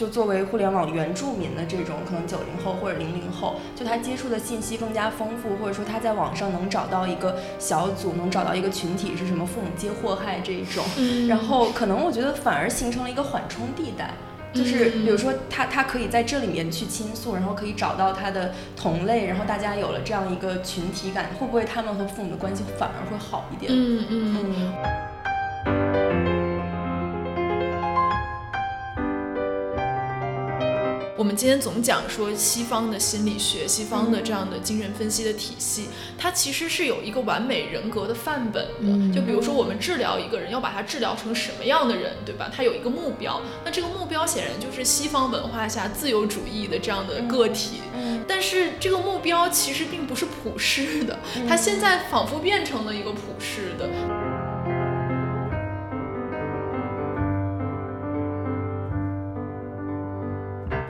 就作为互联网原住民的这种可能九零后或者零零后，就他接触的信息更加丰富，或者说他在网上能找到一个小组，能找到一个群体是什么父母皆祸害这一种，然后可能我觉得反而形成了一个缓冲地带。就是比如说他他可以在这里面去倾诉，然后可以找到他的同类，然后大家有了这样一个群体感，会不会他们和父母的关系反而会好一点？嗯嗯嗯。我们今天总讲说西方的心理学，西方的这样的精神分析的体系，它其实是有一个完美人格的范本的。就比如说我们治疗一个人，要把他治疗成什么样的人，对吧？他有一个目标，那这个目标显然就是西方文化下自由主义的这样的个体。但是这个目标其实并不是普世的，它现在仿佛变成了一个普世的。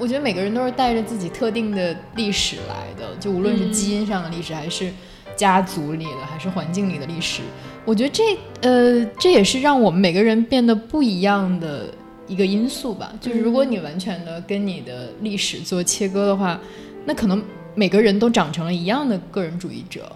我觉得每个人都是带着自己特定的历史来的，就无论是基因上的历史，还是家族里的，还是环境里的历史。我觉得这呃，这也是让我们每个人变得不一样的一个因素吧。就是如果你完全的跟你的历史做切割的话，那可能每个人都长成了一样的个人主义者。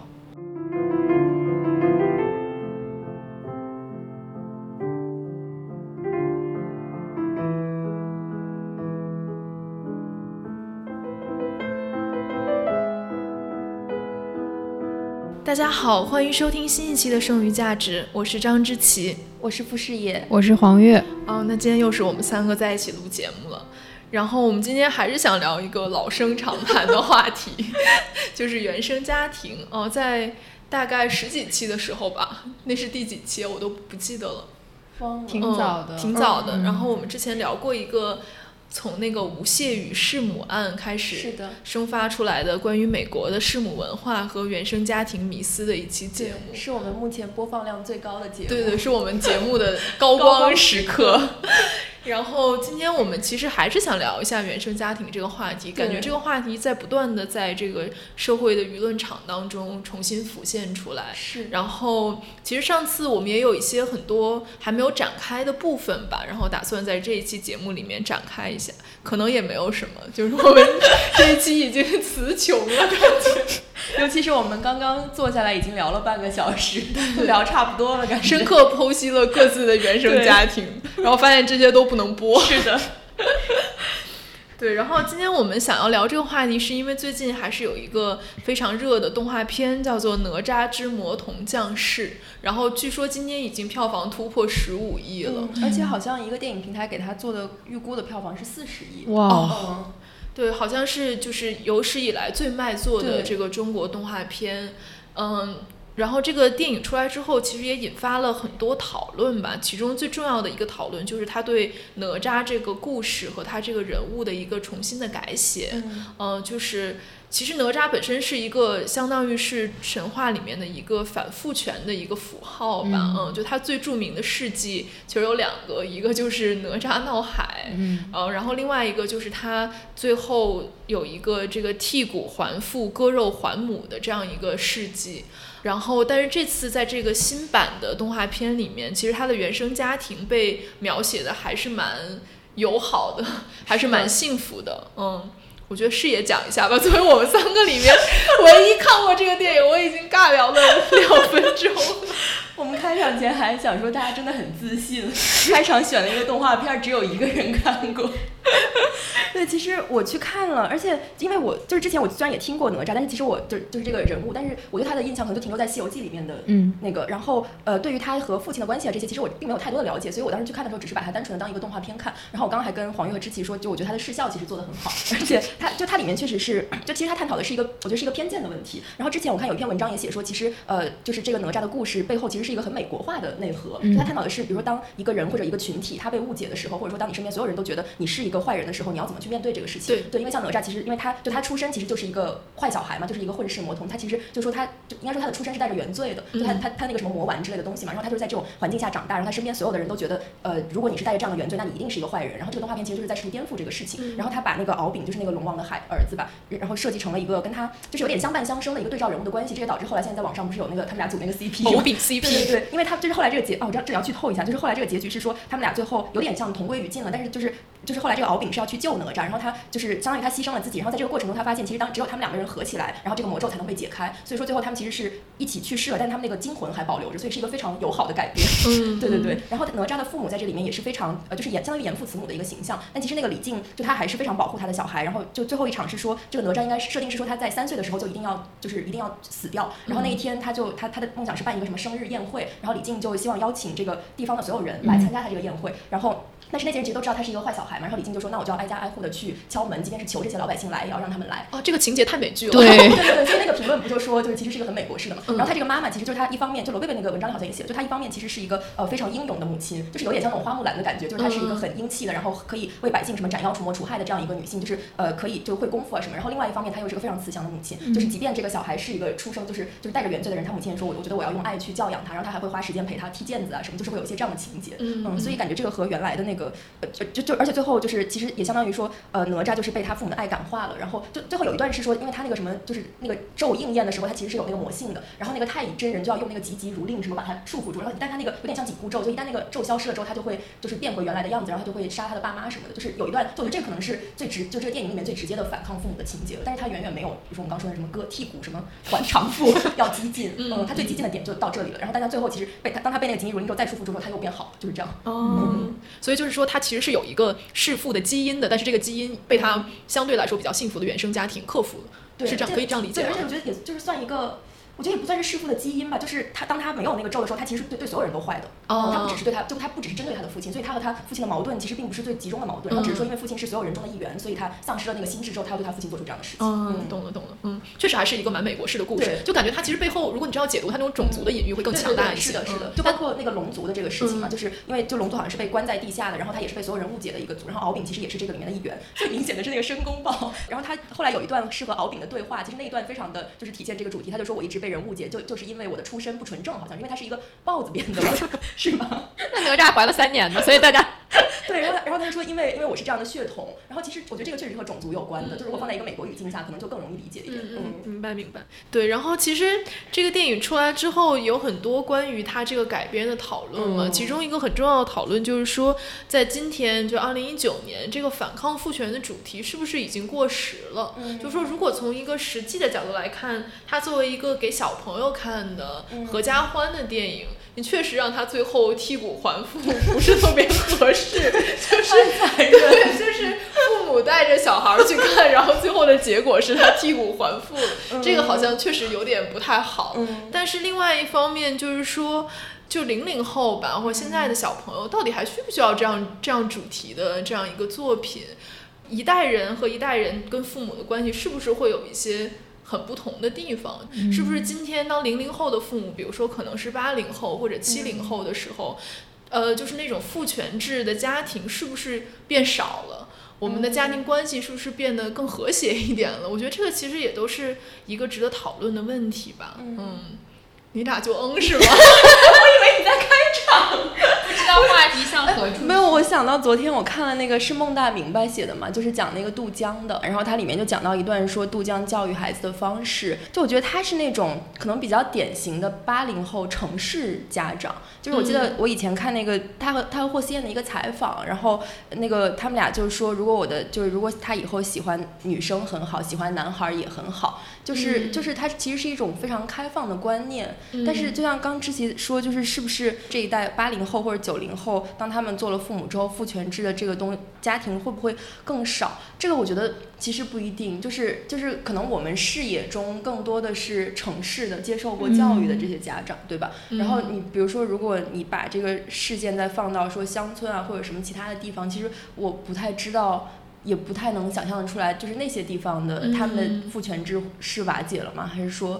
大家好，欢迎收听新一期的《剩余价值》，我是张之琪，我是傅世野，我是黄月。哦，那今天又是我们三个在一起录节目了。然后我们今天还是想聊一个老生常谈的话题，就是原生家庭。哦，在大概十几期的时候吧，那是第几期我都不记得了，挺早的，挺早的。然后我们之前聊过一个。从那个吴谢宇弑母案开始，是的，生发出来的关于美国的弑母文化和原生家庭迷思的一期节目，是我们目前播放量最高的节目，对对，是我们节目的 高光时刻。然后今天我们其实还是想聊一下原生家庭这个话题，感觉这个话题在不断的在这个社会的舆论场当中重新浮现出来。是。然后其实上次我们也有一些很多还没有展开的部分吧，然后打算在这一期节目里面展开一下，可能也没有什么，就是我们这一期已经词穷了，感觉。尤其是我们刚刚坐下来已经聊了半个小时，聊差不多了，感觉深刻剖析了各自的原生家庭，然后发现这些都不能播。是的，对。然后今天我们想要聊这个话题，是因为最近还是有一个非常热的动画片，叫做《哪吒之魔童降世》，然后据说今年已经票房突破十五亿了，而且好像一个电影平台给他做的预估的票房是四十亿。哇。对，好像是就是有史以来最卖座的这个中国动画片，嗯，然后这个电影出来之后，其实也引发了很多讨论吧。其中最重要的一个讨论就是他对哪吒这个故事和他这个人物的一个重新的改写，嗯，就是。其实哪吒本身是一个相当于是神话里面的一个反父权的一个符号吧，嗯，就他最著名的事迹其实有两个，一个就是哪吒闹海，嗯，然后另外一个就是他最后有一个这个剔骨还父、割肉还母的这样一个事迹，然后但是这次在这个新版的动画片里面，其实他的原生家庭被描写的还是蛮友好的，还是蛮幸福的，嗯。我觉得视野讲一下吧，作为我们三个里面唯一看过这个电影，我已经尬聊了两分钟。我们开场前还想说大家真的很自信，开场选了一个动画片，只有一个人看过。对，其实我去看了，而且因为我就是之前我虽然也听过哪吒，但是其实我就就是这个人物，但是我对他的印象可能就停留在《西游记》里面的那个。然后呃，对于他和父亲的关系啊这些，其实我并没有太多的了解，所以我当时去看的时候，只是把它单纯的当一个动画片看。然后我刚刚还跟黄月和知琪说，就我觉得他的视效其实做的很好，而且他就它里面确实是，就其实他探讨的是一个，我觉得是一个偏见的问题。然后之前我看有一篇文章也写说，其实呃，就是这个哪吒的故事背后其实是一个很美国化的内核。他探讨的是，比如说当一个人或者一个群体他被误解的时候，或者说当你身边所有人都觉得你是一个坏人的时候，你要怎么去面对这个事情？对对，因为像哪吒，其实因为他就他出身其实就是一个坏小孩嘛，就是一个混世魔童。他其实就说他就应该说他的出身是带着原罪的，就他他他那个什么魔丸之类的东西嘛。然后他就是在这种环境下长大，然后他身边所有的人都觉得，呃，如果你是带着这样的原罪，那你一定是一个坏人。然后这个动画片其实就是在试图颠覆这个事情。然后他把那个敖丙，就是那个龙王的孩儿子吧，然后设计成了一个跟他就是有点相伴相生的一个对照人物的关系。这也导致后来现在在网上不是有那个他们俩组那个 CP，敖丙 CP。对对对，因为他就是后来这个结哦，这这要剧透一下，就是后来这个结局是说他们俩最后有点像同归于尽了，但是就是。就是后来这个敖丙是要去救哪吒，然后他就是相当于他牺牲了自己，然后在这个过程中他发现其实当只有他们两个人合起来，然后这个魔咒才能被解开，所以说最后他们其实是一起去世了，但是他们那个精魂还保留着，所以是一个非常友好的改编。嗯，对对对。然后哪吒的父母在这里面也是非常呃，就是严相当于严父慈母的一个形象，但其实那个李靖就他还是非常保护他的小孩，然后就最后一场是说这个哪吒应该设定是说他在三岁的时候就一定要就是一定要死掉，然后那一天他就他他的梦想是办一个什么生日宴会，然后李靖就希望邀请这个地方的所有人来参加他这个宴会，然后。但是那些人其实都知道他是一个坏小孩嘛，然后李靖就说：“那我就要挨家挨户的去敲门，即便是求这些老百姓来，也要让他们来。”哦，这个情节太美剧了。对 对对对，所以那个评论不就说，就是其实是一个很美国式的嘛。然后他这个妈妈其实就是他一方面，就罗贝贝那个文章里好像也写了，就他一方面其实是一个呃非常英勇的母亲，就是有点像那种花木兰的感觉，就是她是一个很英气的，然后可以为百姓什么斩妖除魔除害的这样一个女性，就是呃可以就会功夫啊什么。然后另外一方面，她又是个非常慈祥的母亲，就是即便这个小孩是一个出生就是就是带着原罪的人，他母亲也说我我觉得我要用爱去教养他，然后他还会花时间陪他踢毽子啊什么，就是会有一些这样的情节。嗯，所以感觉这个和原来的那个呃就。就就而且最后就是其实也相当于说，呃，哪吒就是被他父母的爱感化了。然后就最后有一段是说，因为他那个什么，就是那个咒应验的时候，他其实是有那个魔性的。然后那个太乙真人就要用那个急急如令什么把他束缚住。然后但他那个有点像紧箍咒，就一旦那个咒消失了之后，他就会就是变回原来的样子，然后他就会杀他的爸妈什么的。就是有一段，就我觉得这可能是最直，就这个电影里面最直接的反抗父母的情节了。但是他远远没有，比如说我们刚说的什么割剔骨什么还偿付 要激进。嗯，他最激进的点就到这里了。然后大家最后其实被他当他被那个紧急如令之后再束缚住之后，他又变好，就是这样。哦，所以就是说他其实是有一个弑父。的基因的，但是这个基因被他相对来说比较幸福的原生家庭克服了，是这样可以这样理解。而且我觉得也就是算一个。我觉得也不算是弑父的基因吧，就是他当他没有那个咒的时候，他其实对对所有人都坏的。哦。他不只是对他，就他不只是针对他的父亲，所以他和他父亲的矛盾其实并不是最集中的矛盾，他只是说因为父亲是所有人中的一员，所以他丧失了那个心智之后，他要对他父亲做出这样的事情。嗯，懂了懂了，嗯，确实还是一个蛮美国式的故事，就感觉他其实背后，如果你知道解读他那种种族的隐喻，会更强大一些。是的，是的。就包括那个龙族的这个事情嘛，就是因为就龙族好像是被关在地下的，然后他也是被所有人误解的一个族，然后敖丙其实也是这个里面的一员。最明显的是那个申公豹，然后他后来有一段是和敖丙的对话，其实那一段非常的就是体现这个主题，他就说我一直被人误解，就就是。因为我的出身不纯正，好像因为他是一个豹子变的，是吗？那哪吒怀了三年呢，所以大家对，然后然后他就说，因为因为我是这样的血统，然后其实我觉得这个确实和种族有关的，就是如果放在一个美国语境下，可能就更容易理解一点。嗯，明白明白。对，然后其实这个电影出来之后，有很多关于它这个改编的讨论嘛，其中一个很重要的讨论就是说，在今天就二零一九年，这个反抗父权的主题是不是已经过时了？嗯，就说如果从一个实际的角度来看，它作为一个给小朋友看的合家欢的电影。你确实让他最后剔骨还父，不是特别合适，就是对，就是父母带着小孩去看，然后最后的结果是他剔骨还父，这个好像确实有点不太好。但是另外一方面就是说，就零零后吧，或现在的小朋友，到底还需不需要这样这样主题的这样一个作品？一代人和一代人跟父母的关系是不是会有一些？很不同的地方，是不是今天当零零后的父母，比如说可能是八零后或者七零后的时候，呃，就是那种父权制的家庭是不是变少了？我们的家庭关系是不是变得更和谐一点了？我觉得这个其实也都是一个值得讨论的问题吧。嗯，你俩就嗯是吗？我以为你在开场。话题向何处？没有，我想到昨天我看了那个是孟大明白写的嘛，就是讲那个杜江的，然后它里面就讲到一段说杜江教育孩子的方式，就我觉得他是那种可能比较典型的八零后城市家长，就是我记得我以前看那个他和他和霍思燕的一个采访，然后那个他们俩就是说，如果我的就是如果他以后喜欢女生很好，喜欢男孩也很好。就是就是他其实是一种非常开放的观念，但是就像刚之前说，就是是不是这一代八零后或者九零后，当他们做了父母之后，父权制的这个东家庭会不会更少？这个我觉得其实不一定，就是就是可能我们视野中更多的是城市的接受过教育的这些家长，对吧？然后你比如说，如果你把这个事件再放到说乡村啊或者什么其他的地方，其实我不太知道。也不太能想象得出来，就是那些地方的他们的父权制是瓦解了吗？还是说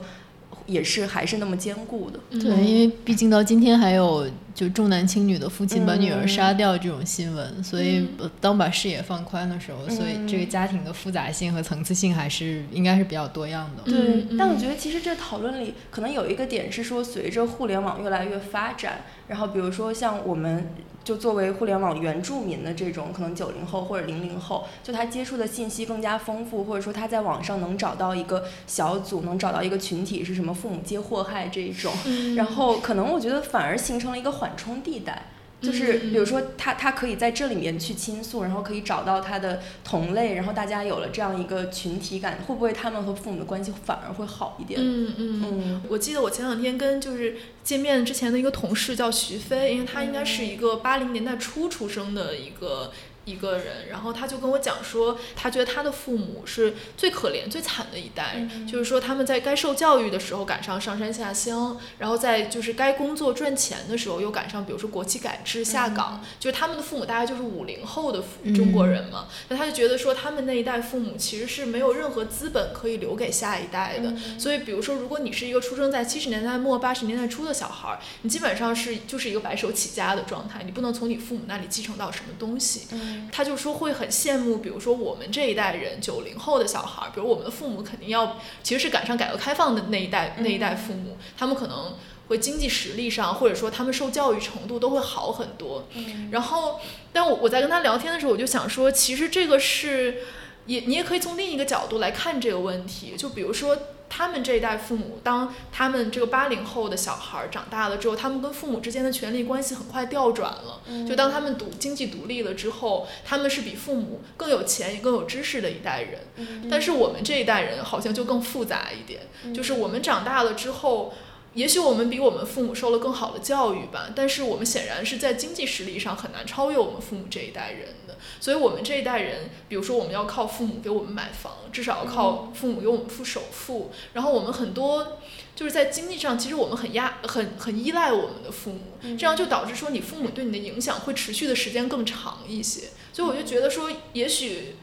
也是还是那么坚固的？对，因为毕竟到今天还有就重男轻女的父亲把女儿杀掉这种新闻，所以当把视野放宽的时候，所以这个家庭的复杂性和层次性还是应该是比较多样的。对，但我觉得其实这讨论里可能有一个点是说，随着互联网越来越发展，然后比如说像我们。就作为互联网原住民的这种可能九零后或者零零后，就他接触的信息更加丰富，或者说他在网上能找到一个小组，能找到一个群体是什么父母皆祸害这一种，然后可能我觉得反而形成了一个缓冲地带。就是嗯比如说他他可以在这里面去倾诉，然后可以找到他的同类，然后大家有了这样一个群体感，会不会他们和父母的关系反而会好一点？嗯嗯。嗯我记得我前两天跟就是见面之前的一个同事叫徐飞，因为他应该是一个八零年代初出生的一个一个人，然后他就跟我讲说，他觉得他的父母是最可怜、最惨的一代，嗯就是说他们在该受教育的时候赶上上山下乡，然后在就是该工作赚钱的时候又赶上，比如说国企改制下岗，就是他们的父母大概就是五零后的中国人嘛，那他就觉得说他们那一代父母其实是没有任何资本可以留给下一代的，所以比如说如果你是一个出生在七十年代末八十年代初的小孩儿，你基本上是就是一个白手起家的状态，你不能从你父母那里继承到什么东西。嗯。他就说会很羡慕，比如说我们这一代人九零后的小孩儿，比如我们的父母肯定要其实是赶上改革开放的那一代那一代父母，他们可能会经济实力上或者说他们受教育程度都会好很多。嗯。然后，但我我在跟他聊天的时候，我就想说，其实这个是也你也可以从另一个角度来看这个问题，就比如说。他们这一代父母，当他们这个八零后的小孩儿长大了之后，他们跟父母之间的权力关系很快调转了。就当他们独经济独立了之后，他们是比父母更有钱也更有知识的一代人。但是我们这一代人好像就更复杂一点，就是我们长大了之后。也许我们比我们父母受了更好的教育吧，但是我们显然是在经济实力上很难超越我们父母这一代人的。所以，我们这一代人，比如说我们要靠父母给我们买房，至少要靠父母给我们付首付。然后，我们很多就是在经济上，其实我们很压、很很依赖我们的父母，这样就导致说你父母对你的影响会持续的时间更长一些。所以，我就觉得说，也许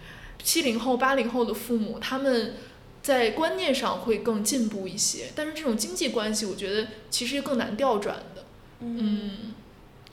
七零后、八零后的父母他们。在观念上会更进步一些，但是这种经济关系，我觉得其实更难调转的。嗯，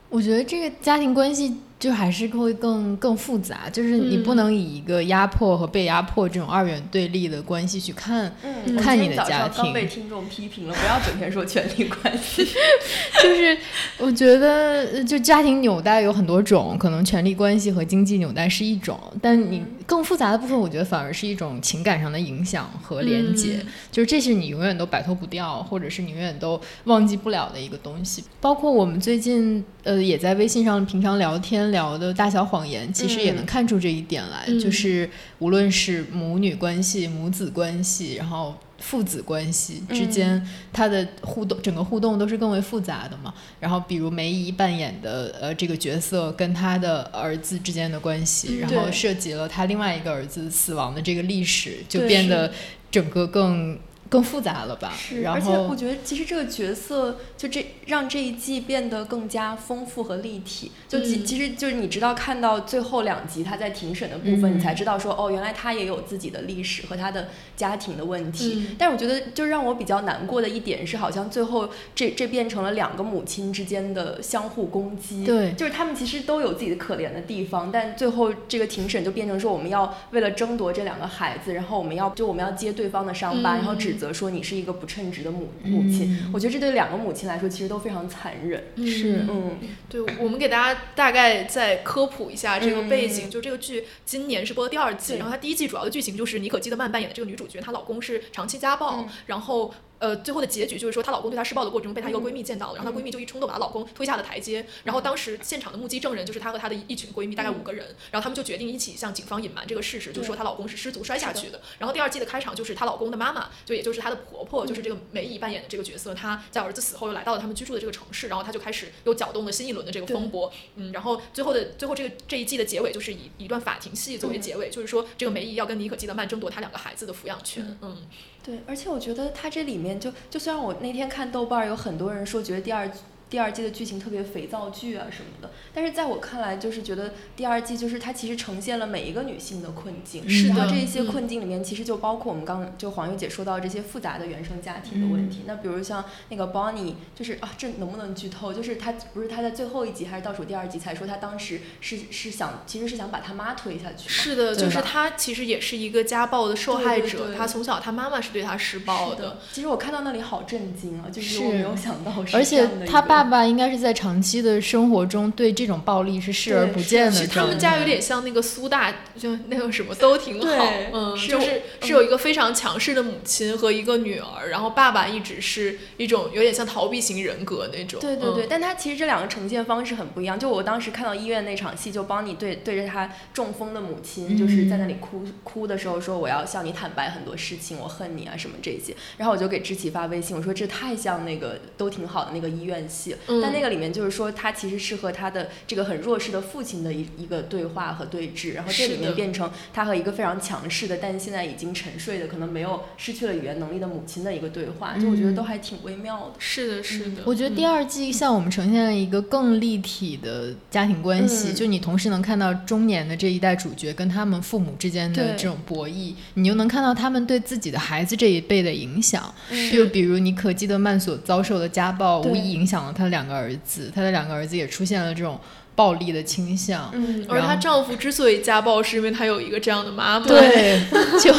我觉得这个家庭关系就还是会更更复杂，就是你不嗯能以一个压迫和被压迫这种二元对立的关系去看，嗯，看你的家庭被听众批评了，不要整天说权力关系。就是我觉得呃就家庭纽带有很多种，可能权力关系和经济纽带是一种，但你更复杂的部分，我觉得反而是一种情感上的影响和连接，嗯就是这是你永远都摆脱不掉，或者是你永远都忘记不了的一个东西。包括我们最近呃也在微信上平常聊天聊的大小谎言，其实也能嗯。看出这一点来，嗯。就是无论是母女关系、母子关系，然后。父子关系之间，他的互动整个互动都是更为复杂的嘛。然后，比如梅姨扮演的呃这个角色跟他的儿子之间的关系，嗯然后涉及了他另外一个儿子死亡的这个历史，就变得整个更更复杂了吧。是，然而且我觉得其实这个角色就这让这一季变得更加丰富和立体。就其、嗯其实就是你直到看到最后两集他在庭审的部分，嗯你才知道说哦，原来他也有自己的历史和他的家庭的问题。嗯但是我觉得就让我比较难过的一点是，好像最后这这变成了两个母亲之间的相互攻击。对就是他们其实都有自己的可怜的地方，但最后这个庭审就变成说，我们要为了争夺这两个孩子，然后我们要就我们要揭对方的伤疤，嗯然后指责说你是一个不称职的母母亲。嗯我觉得这对两个母亲来说其实都非常残忍。是嗯对，我们给大家大概再科普一下这个背景。嗯就这个剧今年是播第二季，然后它第一季主要的剧情就是妮可基德曼扮演的这个女主角，她老公是长期家暴，嗯然后。呃，最后的结局就是说，她老公对她施暴的过程中被她一个嗯。闺蜜见到了，然后她闺蜜就一冲动把她老公推下了台阶。然后当时现场的目击证人就是她和她的一群闺蜜，大概五个人，然后她们就决定一起向警方隐瞒这个事实，就是说她老公是失足摔下去的。然后第二季的开场就是她老公的妈妈，就也就是她的婆婆，就是这个梅姨扮演的这个角色，她在儿子死后又来到了他们居住的这个城市，然后她就开始又搅动了新一轮的这个风波。嗯，然后最后的最后这个这一季的结尾就是以一段法庭戏作为结尾，就是说这个梅姨要跟妮可基德曼争夺她两个孩子的抚养权。嗯。对，而且我觉得她这里面就就虽然我那天看豆瓣有很多人说觉得第二第二季的剧情特别肥皂剧啊什么的，但是在我看来，就是觉得第二季就是它其实呈现了每一个女性的困境，是然后的。这一些嗯困境里面其实就包括我们刚就黄玉姐说到这些复杂的原生家庭的问题。那比如像那个 Bonnie，就是啊，这能不能剧透？就是她不是她在最后一集还是倒数第二集才说她当时是是想其实是想把她妈推下去，是的，就是她其实也是一个家暴的受害者，她从小她妈妈是对她施暴是的。其实我看到那里好震惊啊，就是是我没有想到是而且这样的一个他爸爸爸应该是在长期的生活中对这种暴力是视而不见的。其实他们家有点像那个苏大，就那个什么都挺好，嗯，就是是有一个非常强势的母亲和一个女儿，然后爸爸一直是一种有点像逃避型人格那种。对对对，但他其实这两个呈现方式很不一样。就我当时看到医院那场戏，就帮你对对着他中风的母亲，就是在那里哭哭的时候说我要向你坦白很多事情，我恨你啊什么这些。然后我就给知琪发微信，我说这太像那个都挺好的那个医院戏，但那个里面就是说他其实是和他的这个很弱势的父亲的一一个对话和对峙，然后这里面变成他和一个非常强势的，但现在已经沉睡的，可能没有失去了语言能力的母亲的一个对话，就我觉得都还挺微妙的。是的，是的。我觉得第二季向我们呈现了一个更立体的家庭关系，就你同时能看到中年的这一代主角跟他们父母之间的这种博弈，你又能看到他们对自己的孩子这一辈的影响。就比如你可记得曼所遭受的家暴，无疑影响了他的两个儿子，她的两个儿子也出现了这种暴力的倾向。嗯，而她丈夫之所以家暴，是因为他有一个这样的妈妈。对，就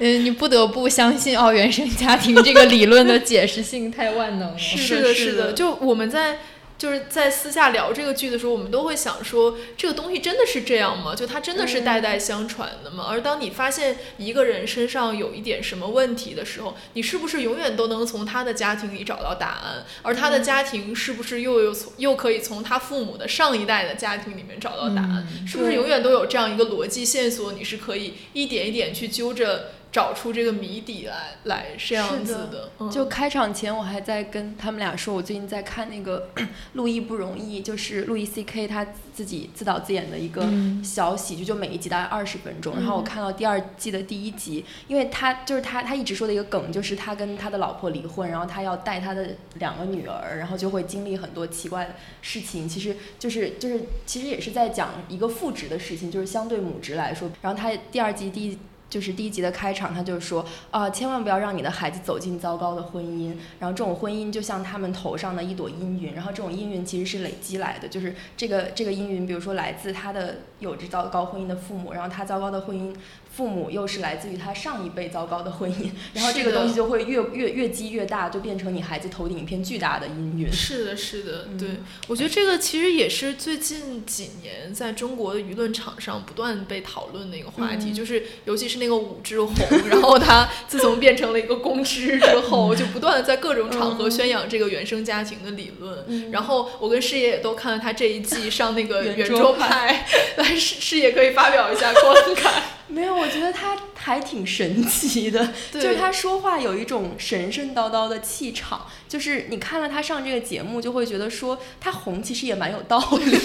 嗯，你不得不相信哦，原生家庭这个理论的解释性太万能了。是的，是的，就我们在。就是在私下聊这个剧的时候，我们都会想说，这个东西真的是这样吗？就它真的是代代相传的吗？而当你发现一个人身上有一点什么问题的时候，你是不是永远都能从他的家庭里找到答案？而他的家庭是不是又有从又可以从他父母的上一代的家庭里面找到答案？是不是永远都有这样一个逻辑线索？你是可以一点一点去揪着。找出这个谜底来，来这样子的。就开场前，我还在跟他们俩说，我最近在看那个 《路易不容易》，就是路易 C K 他自己自导自演的一个小喜剧，就每一集大概二十分钟。然后我看到第二季的第一集，因为他就是他他一直说的一个梗，就是他跟他的老婆离婚，然后他要带他的两个女儿，然后就会经历很多奇怪的事情。其实就是就是其实也是在讲一个父职的事情，就是相对母职来说。然后他第二季第一。就是第一集的开场，他就说啊，千万不要让你的孩子走进糟糕的婚姻。然后这种婚姻就像他们头上的一朵阴云，然后这种阴云其实是累积来的，就是这个这个阴云，比如说来自他的有着糟糕婚姻的父母，然后他糟糕的婚姻。父母又是来自于他上一辈糟糕的婚姻，然后这个东西就会越越越积越大，就变成你孩子头顶一片巨大的阴云。是的，是的，对，我觉得这个其实也是最近几年在中国的舆论场上不断被讨论的一个话题，就是尤其是那个武志红，然后他自从变成了一个公知之后，就不断的在各种场合宣扬这个原生家庭的理论。然后我跟师爷也都看了他这一季上那个圆桌派，来师师爷可以发表一下观感。没有，我觉得他还挺神奇的，就是他说话有一种神神叨叨的气场，就是你看了他上这个节目，就会觉得说他红其实也蛮有道理，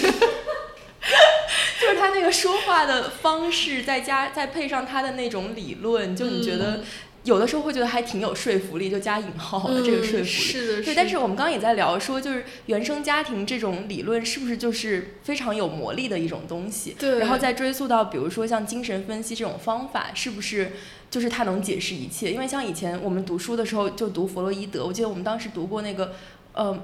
就是他那个说话的方式，再加再配上他的那种理论，就你觉得。有的时候会觉得还挺有说服力，就加引号的这个说服力。是的，对。但是我们刚刚也在聊说，就是原生家庭这种理论是不是就是非常有魔力的一种东西？对。然后再追溯到，比如说像精神分析这种方法，是不是就是它能解释一切？因为像以前我们读书的时候就读弗洛伊德，我记得我们当时读过那个，呃。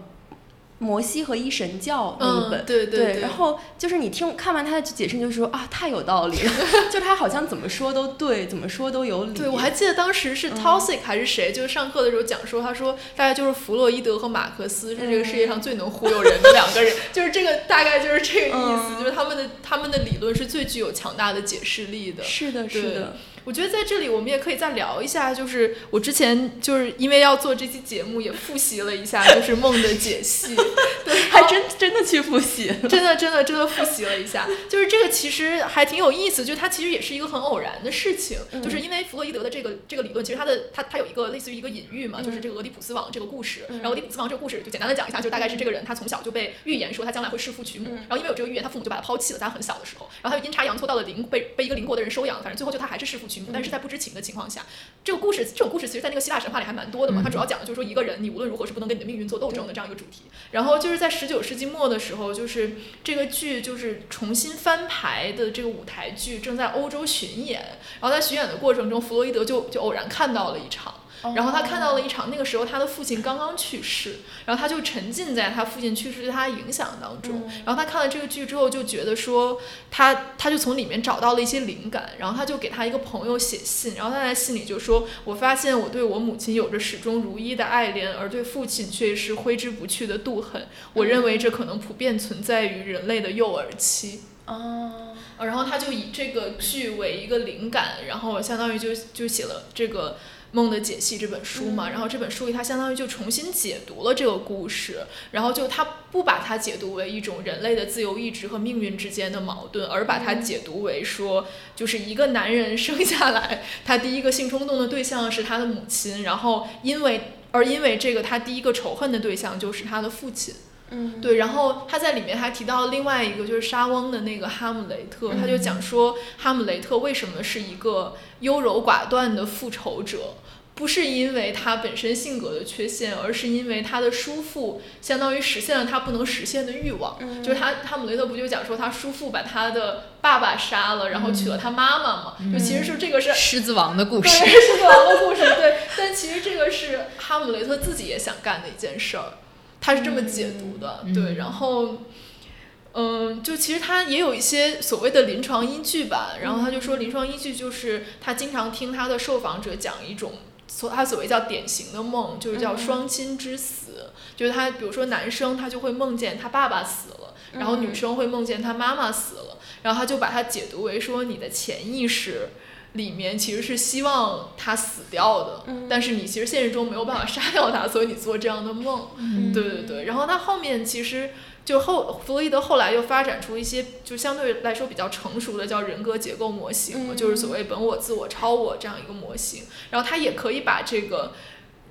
摩西和一神教那一本，对对对，然后就是你听看完他的解释，就说啊，太有道理了，就他好像怎么说都对，怎么说都有理。对，我还记得当时是 Taussig 还是谁，就是上课的时候讲说，他说大概就是弗洛伊德和马克思是这个世界上最能忽悠人的两个人，就是这个大概就是这个意思，就是他们的他们的理论是最具有强大的解释力的。是的，是的。我觉得在这里我们也可以再聊一下，就是我之前就是因为要做这期节目，也复习了一下，就是梦的解析，对，还真真的去复习，真的真的真的复习了一下，就是这个其实还挺有意思，就是它其实也是一个很偶然的事情，就是因为弗洛伊德的这个这个理论，其实它的它它有一个类似于一个隐喻嘛，就是这个俄狄浦斯王这个故事，然后俄狄浦斯王这个故事就简单的讲一下，就大概是这个人他从小就被预言说他将来会弑父娶母，然后因为有这个预言，他父母就把他抛弃了，在他很小的时候，然后他就阴差阳错到了邻被被一个邻国的人收养，反正最后就他还是弑父但是在不知情。的情况下，这个故事，这种故事其实，在那个希腊神话里还蛮多的嘛。它主要讲的就是说，一个人你无论如何是不能跟你的命运做斗争的这样一个主题。然后就是在十九世纪末的时候，就是这个剧就是重新翻牌的这个舞台剧正在欧洲巡演。然后在巡演的过程中，弗洛伊德就就偶然看到了一场。然后他看到了一场那个时候他的父亲刚刚去世，然后他就沉浸在他父亲去世对他的影响当中。然后他看了这个剧之后就觉得说他他就从里面找到了一些灵感，然后他就给他一个朋友写信，然后他在信里就说：“我发现我对我母亲有着始终如一的爱恋，而对父亲却是挥之不去的妒恨。我认为这可能普遍存在于人类的幼儿期。”哦，然后他就以这个剧为一个灵感，然后相当于就就写了这个《梦的解析》这本书嘛。然后这本书里，他相当于就重新解读了这个故事，然后就他不把它解读为一种人类的自由意志和命运之间的矛盾，而把它解读为说，就是一个男人生下来，他第一个性冲动的对象是他的母亲，然后因为而因为这个，他第一个仇恨的对象就是他的父亲。嗯，对，然后他在里面还提到另外一个就是莎翁的那个哈姆雷特，他就讲说哈姆雷特为什么是一个优柔寡断的复仇者，不是因为他本身性格的缺陷，而是因为他的叔父相当于实现了他不能实现的欲望。就是他哈姆雷特不就讲说他叔父把他的爸爸杀了，然后娶了他妈妈嘛？就其实是这个是狮子王的故事，对，狮子王的故事，对。但其实这个是哈姆雷特自己也想干的一件事儿。他是这么解读的，对，然后，嗯，就其实他也有一些所谓的临床依据吧，然后他就说临床依据就是他经常听他的受访者讲一种所他所谓叫典型的梦，就是叫双亲之死，就是他比如说男生他就会梦见他爸爸死了，然后女生会梦见他妈妈死了，然后他就把它解读为说你的潜意识。里面其实是希望他死掉的，但是你其实现实中没有办法杀掉他，所以你做这样的梦。对对对，然后他后面其实就后弗洛伊德后来又发展出一些就相对来说比较成熟的叫人格结构模型，就是所谓本我、自我、超我这样一个模型，然后他也可以把这个。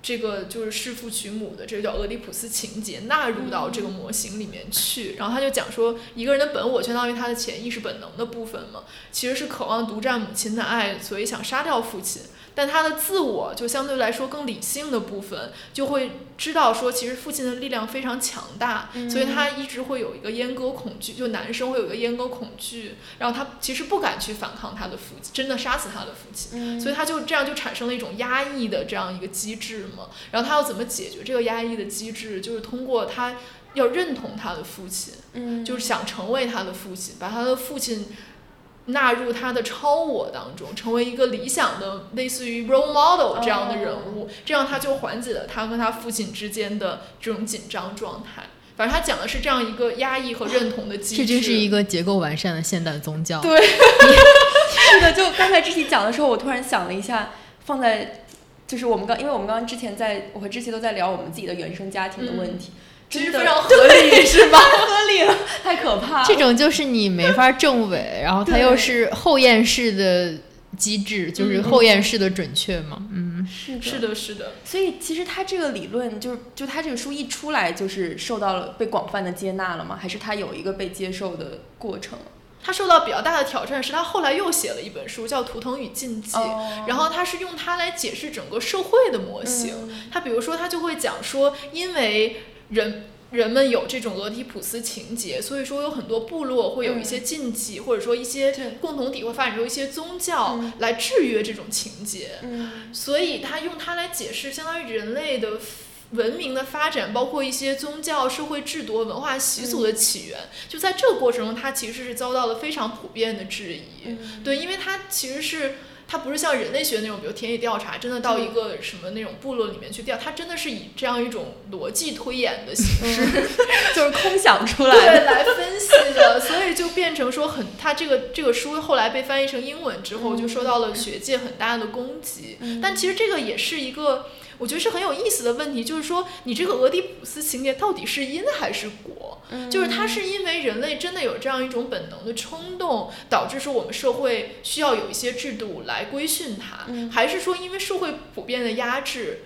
这个就是弑父娶母的，这个叫俄狄浦斯情节纳入到这个模型里面去。然后他就讲说，一个人的本我相当于他的潜意识本能的部分嘛，其实是渴望独占母亲的爱，所以想杀掉父亲。但他的自我就相对来说更理性的部分，就会知道说，其实父亲的力量非常强大，所以他一直会有一个阉割恐惧，就男生会有一个阉割恐惧，然后他其实不敢去反抗他的父亲，真的杀死他的父亲，所以他就这样就产生了一种压抑的这样一个机制嘛。然后他要怎么解决这个压抑的机制，就是通过他要认同他的父亲，嗯就是想成为他的父亲，把他的父亲。纳入他的超我当中，成为一个理想的类似于 role model 这样的人物，这样他就缓解了他和他父亲之间的这种紧张状态。反正他讲的是这样一个压抑和认同的机制。这就是一个结构完善的现代宗教。对，是的。就刚才志奇讲的时候，我突然想了一下，放在就是我们刚，因为我们刚刚之前在我和志奇都在聊我们自己的原生家庭的问题。其实非常合理，是吧？合理了，太可怕。这种就是你没法证伪，然后它又是后验式的机制，就是后验式的准确嘛。嗯，是是的，是的。所以其实他这个理论，就是就他这个书一出来，就是受到了被广泛的接纳了吗？还是他有一个被接受的过程？他受到比较大的挑战是他后来又写了一本书叫《图腾与禁忌》，然后他是用它来解释整个社会的模型。他比如说，他就会讲说，因为人人们有这种俄狄浦斯情节，所以说有很多部落会有一些禁忌，或者说一些共同体会发展出一些宗教来制约这种情节。所以他用它来解释，相当于人类的文明的发展，包括一些宗教、社会制度、文化习俗的起源。就在这个过程中，它其实是遭到了非常普遍的质疑。对，因为它其实是。它不是像人类学那种，比如田野调查，真的到一个什么那种部落里面去调，它真的是以这样一种逻辑推演的形式，就是空想出来。对来分析的，所以就变成说很，它这个这个书后来被翻译成英文之后，就受到了学界很大的攻击。但其实这个也是一个。我觉得是很有意思的问题，就是说你这个俄狄浦斯情节到底是因还是果？就是它是因为人类真的有这样一种本能的冲动，导致说我们社会需要有一些制度来规训它，还是说因为社会普遍的压制，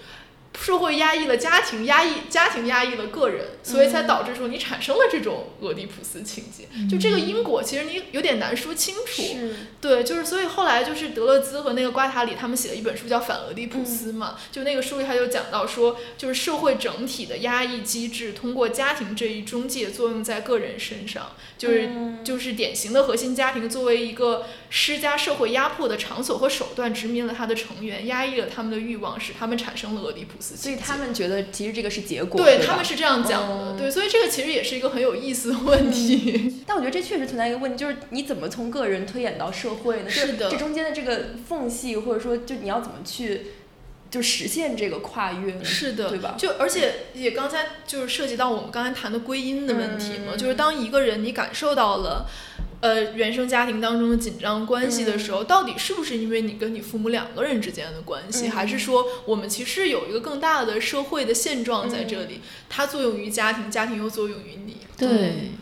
社会压抑了家庭，压抑家庭压抑了个人，所以才导致说你产生了这种俄狄浦斯情节。就这个因果，其实你有点难说清楚。对，就是所以后来就是德勒兹和那个瓜塔里他们写了一本书叫《反俄狄浦斯》嘛，就那个书里他就讲到说，就是社会整体的压抑机制通过家庭这一中介作用在个人身上，就是就是典型的核心家庭作为一个施加社会压迫的场所和手段，殖民了他的成员，压抑了他们的欲望，使他们产生了俄狄浦斯。所以他们觉得其实这个是结果，对他们是这样讲的，对，所以这个其实也是一个很有意思的问题。但我觉得这确实存在一个问题，就是你怎么从个人推演到社会呢？是的，这中间的这个缝隙，或者说就你要怎么去就实现这个跨越？呢？是的，对吧？就而且也刚才就是涉及到我们刚才谈的归因的问题嘛，就是当一个人你感受到了。呃，原生家庭当中的紧张关系的时候，到底是不是因为你跟你父母两个人之间的关系，还是说我们其实有一个更大的社会的现状在这里？它作用于家庭，家庭又作用于你。对。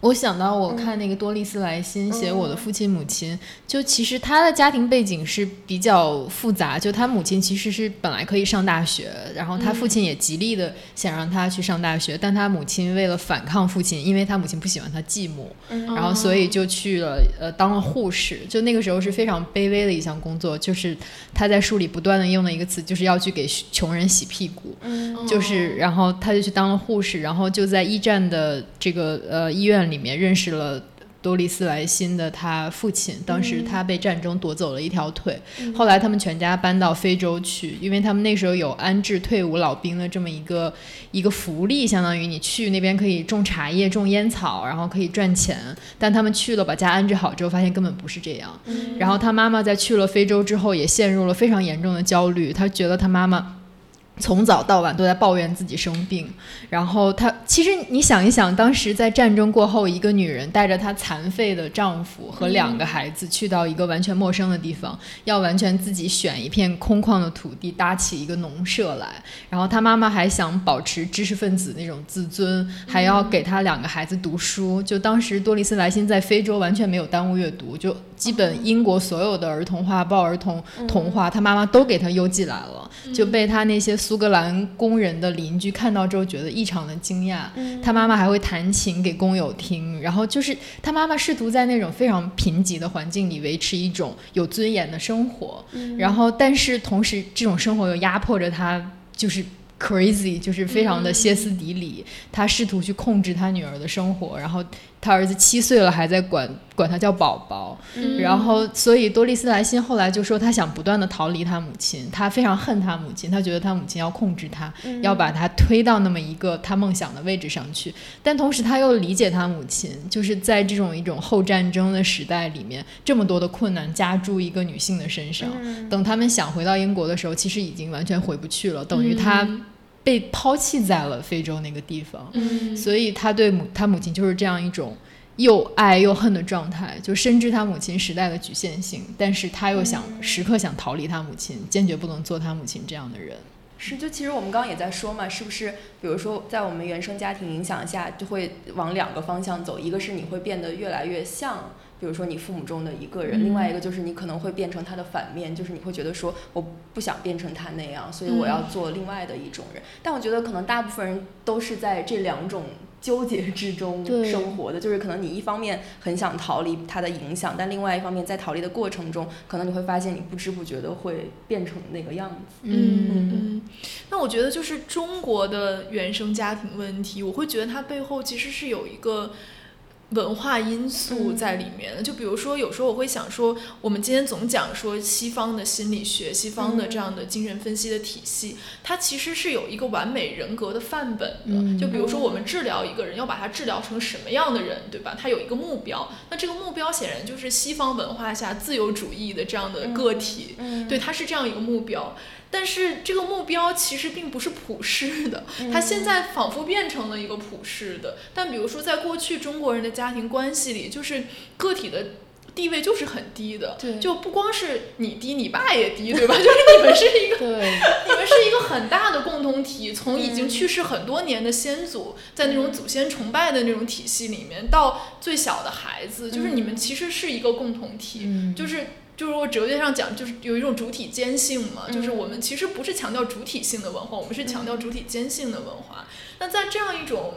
我想到我看那个多丽丝莱辛写我的父亲母亲，就其实他的家庭背景是比较复杂，就他母亲其实是本来可以上大学，然后他父亲也极力的想让他去上大学，但他母亲为了反抗父亲，因为他母亲不喜欢他继母，然后所以就去了呃当了护士，就那个时候是非常卑微的一项工作，就是他在书里不断的用的一个词，就是要去给穷人洗屁股，就是然后他就去当了护士，然后就在一战的这个呃医院。里面认识了多丽丝莱辛的他父亲，当时他被战争夺走了一条腿，后来他们全家搬到非洲去，因为他们那时候有安置退伍老兵的这么一个一个福利，相当于你去那边可以种茶叶、种烟草，然后可以赚钱。但他们去了把家安置好之后，发现根本不是这样。然后他妈妈在去了非洲之后，也陷入了非常严重的焦虑，他觉得他妈妈。从早到晚都在抱怨自己生病，然后她其实你想一想，当时在战争过后，一个女人带着她残废的丈夫和两个孩子去到一个完全陌生的地方，要完全自己选一片空旷的土地搭起一个农舍来，然后她妈妈还想保持知识分子那种自尊，还要给她两个孩子读书。就当时多丽丝莱辛在非洲完全没有耽误阅读，就基本英国所有的儿童画报、儿童童话，他妈妈都给他邮寄来了，就被他那些。苏格兰工人的邻居看到之后觉得异常的惊讶，他妈妈还会弹琴给工友听，然后就是他妈妈试图在那种非常贫瘠的环境里维持一种有尊严的生活，然后但是同时这种生活又压迫着他，就是 crazy，就是非常的歇斯底里，他试图去控制他女儿的生活，然后。他儿子七岁了，还在管管他叫宝宝，然后所以多丽丝莱辛后来就说，他想不断的逃离他母亲，他非常恨他母亲，他觉得他母亲要控制他，要把他推到那么一个他梦想的位置上去，但同时他又理解他母亲，就是在这种一种后战争的时代里面，这么多的困难加诸一个女性的身上，等他们想回到英国的时候，其实已经完全回不去了，等于他。被抛弃在了非洲那个地方，所以他对母他母亲就是这样一种又爱又恨的状态，就深知他母亲时代的局限性，但是他又想时刻想逃离他母亲，坚决不能做他母亲这样的人。是，就其实我们刚刚也在说嘛，是不是？比如说在我们原生家庭影响下，就会往两个方向走，一个是你会变得越来越像。比如说你父母中的一个人，另外一个就是你可能会变成他的反面，就是你会觉得说我不想变成他那样，所以我要做另外的一种人。但我觉得可能大部分人都是在这两种。纠结之中生活的，就是可能你一方面很想逃离他的影响，但另外一方面在逃离的过程中，可能你会发现你不知不觉的会变成那个样子。嗯嗯，那我觉得就是中国的原生家庭问题，我会觉得它背后其实是有一个。文化因素在里面，就比如说，有时候我会想说，我们今天总讲说西方的心理学、西方的这样的精神分析的体系，它其实是有一个完美人格的范本的。就比如说，我们治疗一个人，要把他治疗成什么样的人，对吧？他有一个目标，那这个目标显然就是西方文化下自由主义的这样的个体，对，他是这样一个目标。但是这个目标其实并不是普世的，它现在仿佛变成了一个普世的。但比如说，在过去中国人的家庭关系里，就是个体的地位就是很低的，就不光是你低，你爸也低，对吧？就是你们是一个，你们是一个很大的共同体。从已经去世很多年的先祖，在那种祖先崇拜的那种体系里面，到最小的孩子，就是你们其实是一个共同体，就是。就是说哲学上讲，就是有一种主体坚性嘛，嗯就是我们其实不是强调主体性的文化，我们是强调主体坚性的文化。那在这样一种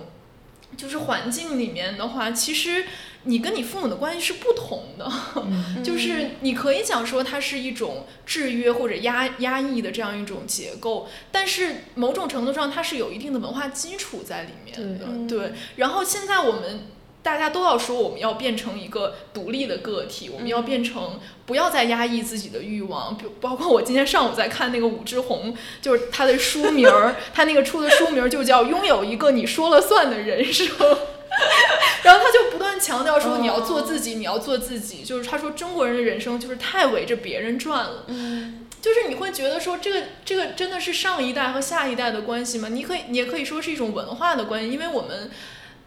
就是环境里面的话，其实你跟你父母的关系是不同的，嗯就是你可以讲说它是一种制约或者压压抑的这样一种结构，但是某种程度上它是有一定的文化基础在里面的，对对。然后现在我们。大家都要说我们要变成一个独立的个体，我们要变成不要再压抑自己的欲望。比包括我今天上午在看那个武志红，就是他的书名儿，他那个出的书名儿就叫《拥有一个你说了算的人生》。然后他就不断强调说你要做自己，你要做自己。就是他说中国人的人生就是太围着别人转了。嗯就是你会觉得说这个这个真的是上一代和下一代的关系吗？你可以你也可以说是一种文化的关系，因为我们。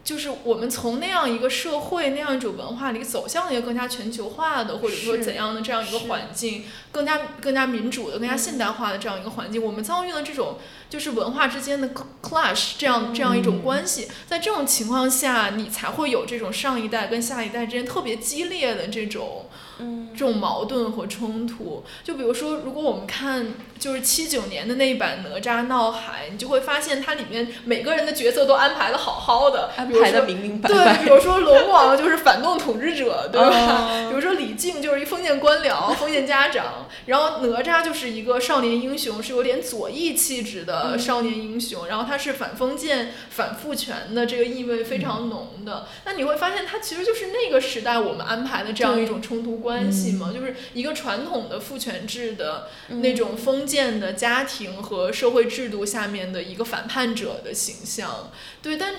就是我们从那样一个社会、那样一种文化里走向了一个更加全球化的，或者说怎样的这样一个环境，更加更加民主的、更加现代化的这样一个环境，我们遭遇了这种就是文化之间的 clash 这样这样一种关系，在这种情况下，你才会有这种上一代跟下一代之间特别激烈的这种。嗯。这种矛盾和冲突，就比如说，如果我们看就是七九年的那一版《哪吒闹海》，你就会发现它里面每个人的角色都安排的好好的，安比如说排的明明白白对，比如说龙王就是反动统治者，对吧？哦？比如说李靖就是一封建官僚、封建家长，然后哪吒就是一个少年英雄，是有点左翼气质的少年英雄，然后他是反封建、反父权的这个意味非常浓的。那你会发现，他其实就是那个时代我们安排的这样一种冲突关系嘛，就是一个传统的父权制的那种封建的家庭和社会制度下面的一个反叛者的形象。对，但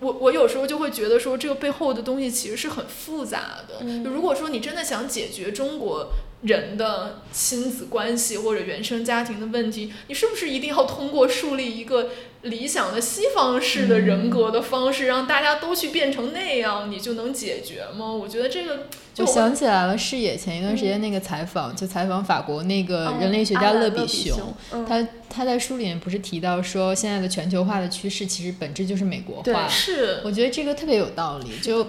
我我有时候就会觉得说，这个背后的东西其实是很复杂的。嗯如果说你真的想解决中国人的亲子关系或者原生家庭的问题，你是不是一定要通过树立一个理想的西方式的人格的方式，让大家都去变成那样，你就能解决吗？我觉得这个就我想起来了，视野前一段时间那个采访，就采访法国那个人类学家勒比熊，嗯他他在书里面不是提到说，现在的全球化的趋势其实本质就是美国化。是我觉得这个特别有道理。就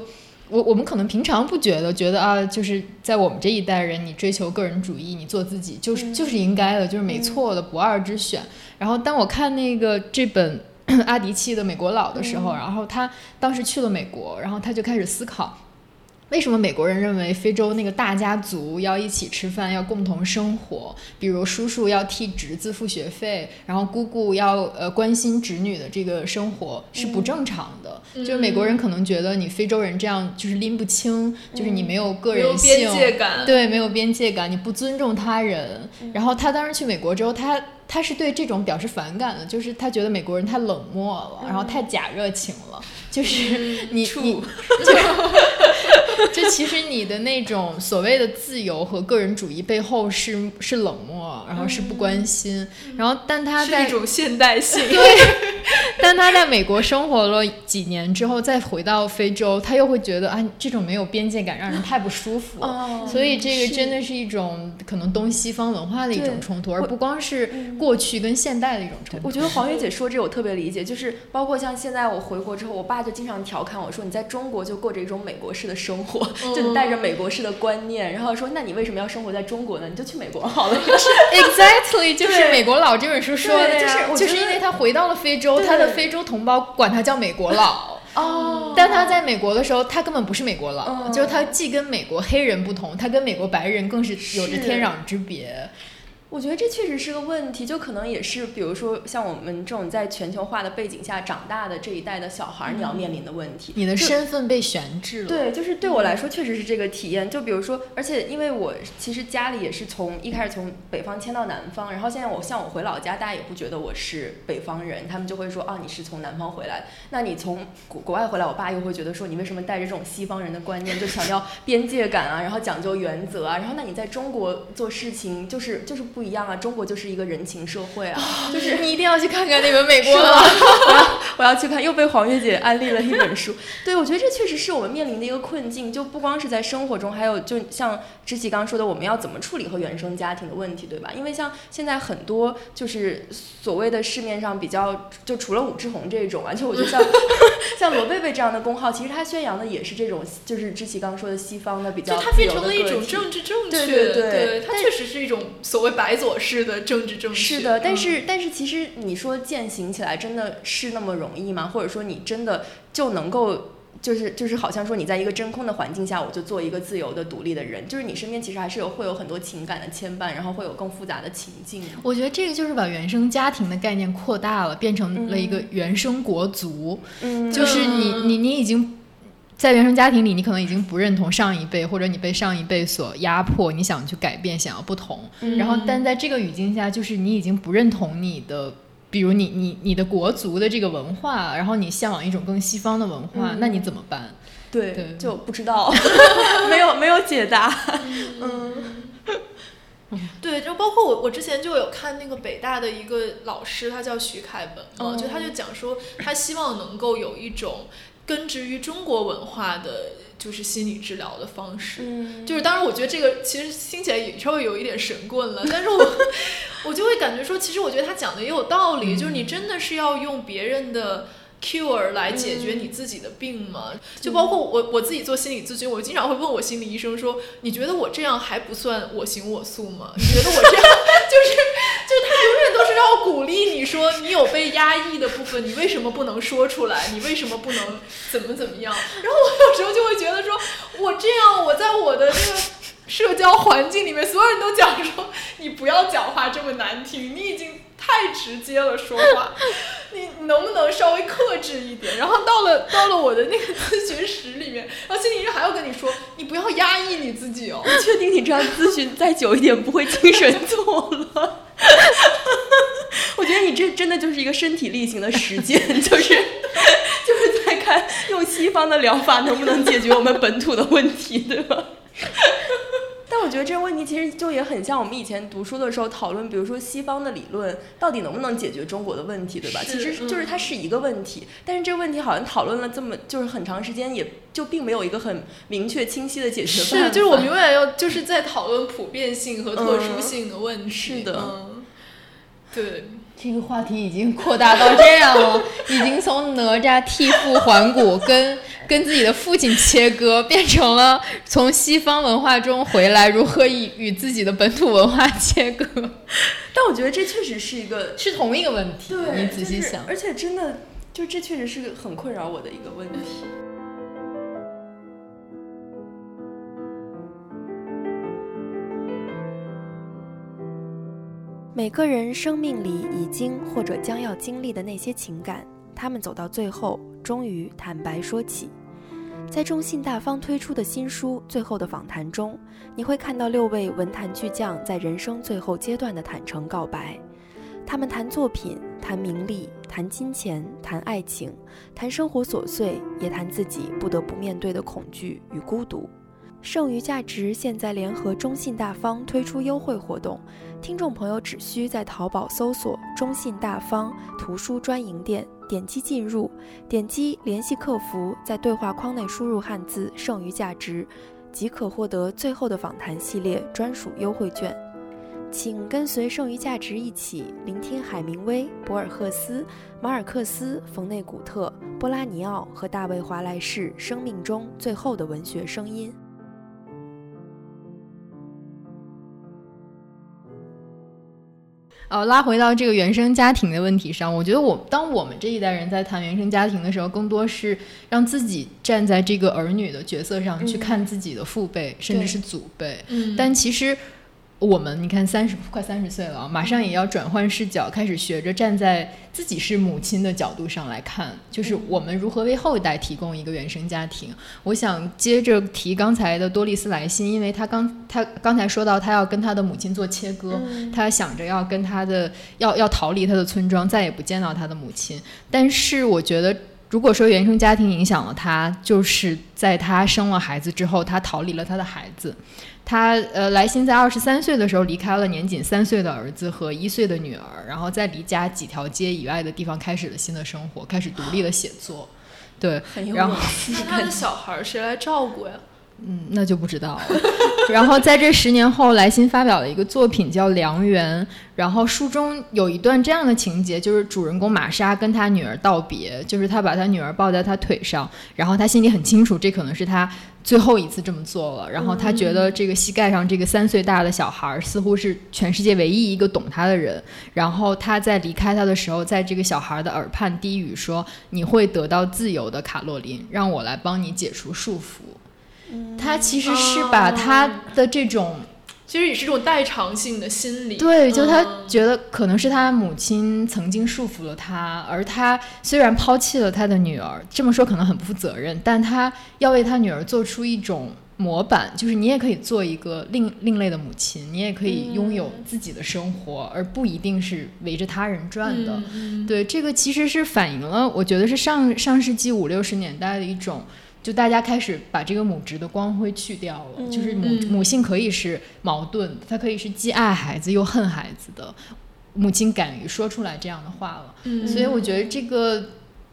我我们可能平常不觉得，觉得啊，就是在我们这一代人，你追求个人主义，你做自己，就是、嗯就是应该的，就是没错的，不二之选。然后当我看那个这本阿迪契的《美国佬》的时候，嗯然后他当时去了美国，然后他就开始思考。为什么美国人认为非洲那个大家族要一起吃饭，要共同生活？比如叔叔要替侄子付学费，然后姑姑要呃关心侄女的这个生活是不正常的。嗯就是美国人可能觉得你非洲人这样就是拎不清，就是你没有个人性，边界感，对，没有边界感，你不尊重他人。嗯然后他当时去美国之后，他他是对这种表示反感的，就是他觉得美国人太冷漠了，然后太假热情了，就是你处你就 就其实你的那种所谓的自由和个人主义背后是是冷漠，然后是不关心，然后但他在是一种现代性。对 但他在美国生活了几年之后，再回到非洲，他又会觉得啊，这种没有边界感让人太不舒服。哦所以这个真的是一种可能东西方文化的一种冲突，而不光是过去跟现代的一种冲突。我觉得黄月姐说这我特别理解，就是包括像现在我回国之后，我爸就经常调侃我说：“你在中国就过着一种美国式的生活，就你带着美国式的观念，然后说那你为什么要生活在中国呢？你就去美国好了。Exactly，就是 《美国佬》这本书说的呀，就是就是因为他回到了非洲，他的非洲同胞管他叫美国佬。哦 但他在美国的时候，他根本不是美国佬，嗯就是他既跟美国黑人不同，他跟美国白人更是有着天壤之别。我觉得这确实是个问题，就可能也是，比如说像我们这种在全球化的背景下长大的这一代的小孩儿，你要面临的问题。你的身份被悬置了。对，就是对我来说确实是这个体验。就比如说，而且因为我其实家里也是从一开始从北方迁到南方，然后现在我像我回老家，大家也不觉得我是北方人，他们就会说啊你是从南方回来。那你从国国外回来，我爸又会觉得说你为什么带着这种西方人的观念，就强调边界感啊，然后讲究原则啊，然后那你在中国做事情就是就是不不一样啊，中国就是一个人情社会啊，就是你一定要去看看那本美国的。我要我要去看，又被黄月姐安利了一本书。对，我觉得这确实是我们面临的一个困境，就不光是在生活中，还有就像知琪刚刚说的，我们要怎么处理和原生家庭的问题，对吧？因为像现在很多就是所谓的市面上比较，就除了武志红这种啊，就我觉得像像罗贝贝这样的公号，其实他宣扬的也是这种，就是知琪刚说的西方的比较，就它变成了一种政治正确，对对对，它确实是一种所谓白左式的政治正确。是的，但是但是其实你说践行起来真的是那么容易吗？或者说你真的就能够？就是就是好像说你在一个真空的环境下，我就做一个自由的独立的人。就是你身边其实还是有会有很多情感的牵绊，然后会有更复杂的情境。我觉得这个就是把原生家庭的概念扩大了，变成了一个原生国族。嗯，就是你你你已经在原生家庭里，你可能已经不认同上一辈，或者你被上一辈所压迫，你想去改变，想要不同。然后，但在这个语境下，就是你已经不认同你的。比如你你你的国族的这个文化，然后你向往一种更西方的文化，那你怎么办？对，就不知道，没有没有解答。嗯，对，就包括我，我之前就有看那个北大的一个老师，他叫徐凯文嘛，就他就讲说，他希望能够有一种根植于中国文化的。就是心理治疗的方式，就是当然，我觉得这个其实听起来也稍微有一点神棍了，但是我我就会感觉说，其实我觉得他讲的也有道理，就是你真的是要用别人的。cure 来解决你自己的病吗？就包括我我自己做心理咨询，我经常会问我心理医生说：“你觉得我这样还不算我行我素吗？你觉得我这样 就是鼓励你说你有被压抑的部分，你为什么不能说出来？你为什么不能怎么怎么样？然后我有时候就会觉得说，我这样我在我的这个社交环境里面，所有人都讲说你不要讲话这么难听，你已经。太直接了，说话，你能不能稍微克制一点？然后到了到了我的那个咨询室里面，然后心理医生还要跟你说，你不要压抑你自己哦。你确定你这样咨询再久一点不会精神错乱？我觉得你这真的就是一个身体力行的实践，就是 就是在看用西方的疗法能不能解决我们本土的问题，对吧？但我觉得这个问题其实就也很像我们以前读书的时候讨论，比如说西方的理论到底能不能解决中国的问题，对吧？其实就是它是一个问题，但是这个问题好像讨论了这么就是很长时间，也就并没有一个很明确清晰的解决方案。是，就是我们永远要就是在讨论普遍性和特殊性的问题。是的，对。这个话题已经扩大到这样了，已经从哪吒替父还骨跟跟自己的父亲切割，变成了从西方文化中回来如何与与自己的本土文化切割。但我觉得这确实是一个是同一个问题，对，你仔细想，而且真的就这确实是个很困扰我的一个问题。每个人生命里已经或者将要经历的那些情感，他们走到最后，终于坦白说起。在中信大方推出的新书《最后的访谈》中，你会看到六位文坛巨匠在人生最后阶段的坦诚告白。他们谈作品，谈名利，谈金钱，谈爱情，谈生活琐碎，也谈自己不得不面对的恐惧与孤独。剩余价值现在联合中信大方推出优惠活动，听众朋友只需在淘宝搜索“中信大方图书专营店”，点击进入，点击联系客服，在对话框内输入汉字“剩余价值”，即可获得最后的访谈系列专属优惠券。请跟随剩余价值一起聆听海明威、博尔赫斯、马尔克斯、冯内古特、波拉尼奥和大卫·华莱士生命中最后的文学声音。呃，拉回到这个原生家庭的问题上，我觉得我当我们这一代人在谈原生家庭的时候，更多是让自己站在这个儿女的角色上去看自己的父辈，甚至是祖辈。嗯，但其实。我们你看三十快三十岁了，马上也要转换视角，开始学着站在自己是母亲的角度上来看，就是我们如何为后一代提供一个原生家庭。我想接着提刚才的多丽丝莱辛，因为她刚她刚才说到她要跟她的母亲做切割，他想着要跟她的要要逃离她的村庄，再也不见到她的母亲。但是我觉得如果说原生家庭影响了他，就是在他生了孩子之后，他逃离了他的孩子。他呃，莱辛在二十三岁的时候离开了年仅三岁的儿子和一岁的女儿，然后在离家几条街以外的地方开始了新的生活，开始独立的写作。对，然后那他的小孩谁来照顾呀？嗯，那就不知道了。然后在这十年后，莱辛发表了一个作品叫《良缘》，然后书中有一段这样的情节，就是主人公玛莎跟他女儿道别，就是他把他女儿抱在他腿上，然后他心里很清楚，这可能是他最后一次这么做了。然后他觉得这个膝盖上这个三岁大的小孩似乎是全世界唯一一个懂他的人。然后他在离开他的时候，在这个小孩的耳畔低语说：“你会得到自由的，卡洛琳，让我来帮你解除束缚。”他其实是把他的这种，其实也是这种代偿性的心理。对，就他觉得可能是他母亲曾经束缚了他，而他虽然抛弃了他的女儿，这么说可能很不负责任，但他要为他女儿做出一种模板，就是你也可以做一个另另类的母亲，你也可以拥有自己的生活，而不一定是围着他人转的。对，这个其实是反映了，我觉得是上上世纪五六十年代的一种。就大家开始把这个母职的光辉去掉了，就是母母性可以是矛盾，它可以是既爱孩子又恨孩子的母亲，敢于说出来这样的话了。所以我觉得这个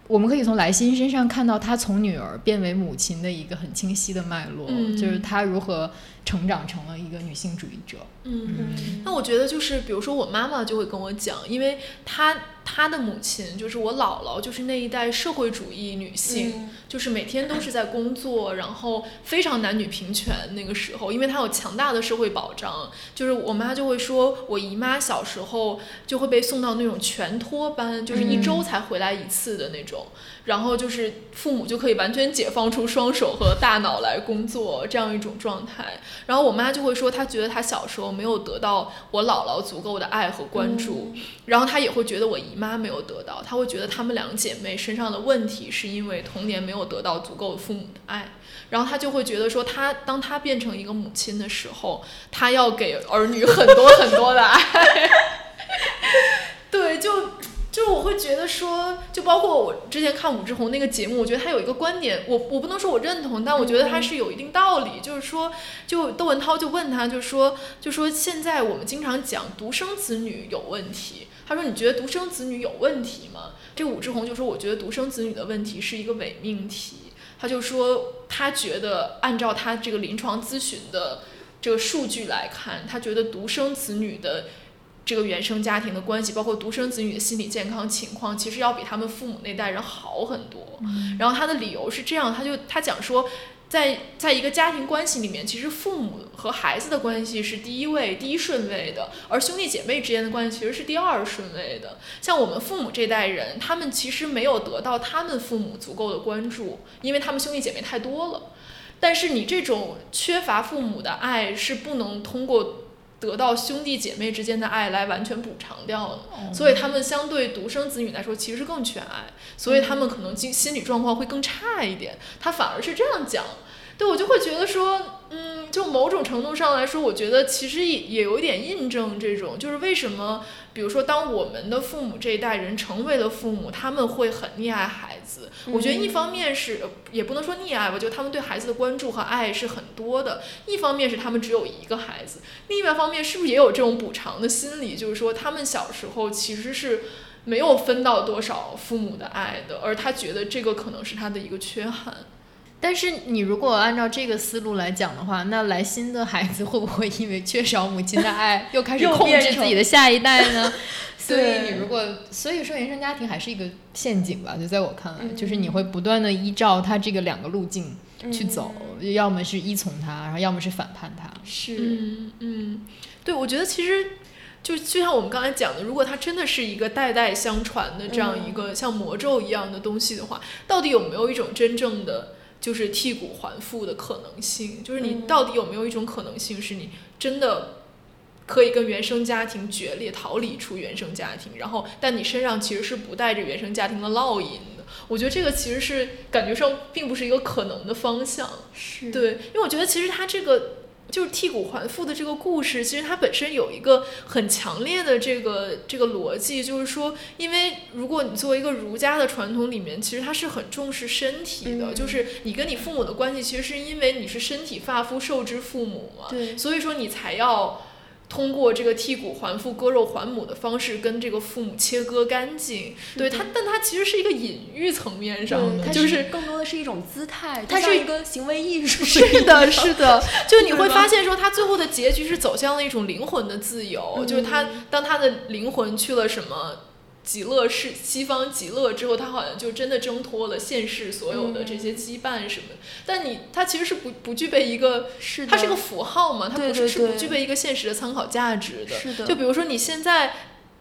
我们可以从莱辛身上看到她从女儿变为母亲的一个很清晰的脉络，就是她如何成长成了一个女性主义者。嗯，那我觉得就是比如说我妈妈就会跟我讲，因为她。她的母亲就是我姥姥，就是那一代社会主义女性，就是每天都是在工作，然后非常男女平权。那个时候，因为她有强大的社会保障，就是我妈就会说，我姨妈小时候就会被送到那种全托班，就是一周才回来一次的那种，然后就是父母就可以完全解放出双手和大脑来工作这样一种状态。然后我妈就会说，她觉得她小时候没有得到我姥姥足够的爱和关注，然后她也会觉得我姨。妈没有得到，她会觉得她们两姐妹身上的问题是因为童年没有得到足够的父母的爱，然后她就会觉得说，她当她变成一个母亲的时候，她要给儿女很多很多的爱。对，就就是我会觉得说，就包括我之前看武志红那个节目，我觉得他有一个观点，我我不能说我认同，但我觉得他是有一定道理，就是说，就窦文涛就问他，就说 就说现在我们经常讲独生子女有问题。他说：“你觉得独生子女有问题吗？”这武志红就说：“我觉得独生子女的问题是一个伪命题。”他就说：“他觉得按照他这个临床咨询的这个数据来看，他觉得独生子女的这个原生家庭的关系，包括独生子女的心理健康情况，其实要比他们父母那代人好很多。然后他的理由是这样，他就他讲说。”在在一个家庭关系里面，其实父母和孩子的关系是第一位、第一顺位的，而兄弟姐妹之间的关系其实是第二顺位的。像我们父母这代人，他们其实没有得到他们父母足够的关注，因为他们兄弟姐妹太多了。但是你这种缺乏父母的爱是不能通过。得到兄弟姐妹之间的爱来完全补偿掉了，所以他们相对独生子女来说其实是更缺爱，所以他们可能心心理状况会更差一点。他反而是这样讲，对我就会觉得说，嗯，就某种程度上来说，我觉得其实也也有一点印证这种，就是为什么。比如说，当我们的父母这一代人成为了父母，他们会很溺爱孩子。我觉得一方面是，也不能说溺爱吧，就他们对孩子的关注和爱是很多的。一方面是他们只有一个孩子，另外一方面是不是也有这种补偿的心理？就是说，他们小时候其实是没有分到多少父母的爱的，而他觉得这个可能是他的一个缺憾。但是你如果按照这个思路来讲的话，那来新的孩子会不会因为缺少母亲的爱，又开始控制自己的下一代呢？所以你如果，所以说原生家庭还是一个陷阱吧？就在我看来，就是你会不断的依照他这个两个路径去走，要么是依从他，然后要么是反叛他。是，嗯嗯，对，我觉得其实就就像我们刚才讲的，如果它真的是一个代代相传的这样一个像魔咒一样的东西的话，到底有没有一种真正的？就是剔骨还父的可能性，就是你到底有没有一种可能性，是你真的可以跟原生家庭决裂，逃离出原生家庭，然后但你身上其实是不带着原生家庭的烙印的。我觉得这个其实是感觉上并不是一个可能的方向。是对，因为我觉得其实他这个。就是剔骨还父的这个故事，其实它本身有一个很强烈的这个这个逻辑，就是说，因为如果你作为一个儒家的传统里面，其实它是很重视身体的，就是你跟你父母的关系，其实是因为你是身体发肤受之父母嘛，所以说你才要。通过这个剔骨还父、割肉还母的方式，跟这个父母切割干净。对他，但他其实是一个隐喻层面上的，就是更多的是一种姿态，它是一个行为艺术。是的，是的。就你会发现，说他最后的结局是走向了一种灵魂的自由，就是他当他的灵魂去了什么。极乐是西方极乐之后，他好像就真的挣脱了现世所有的这些羁绊什么。但你他其实是不不具备一个，它是个符号嘛，它不是是不具备一个现实的参考价值的。是的。就比如说你现在。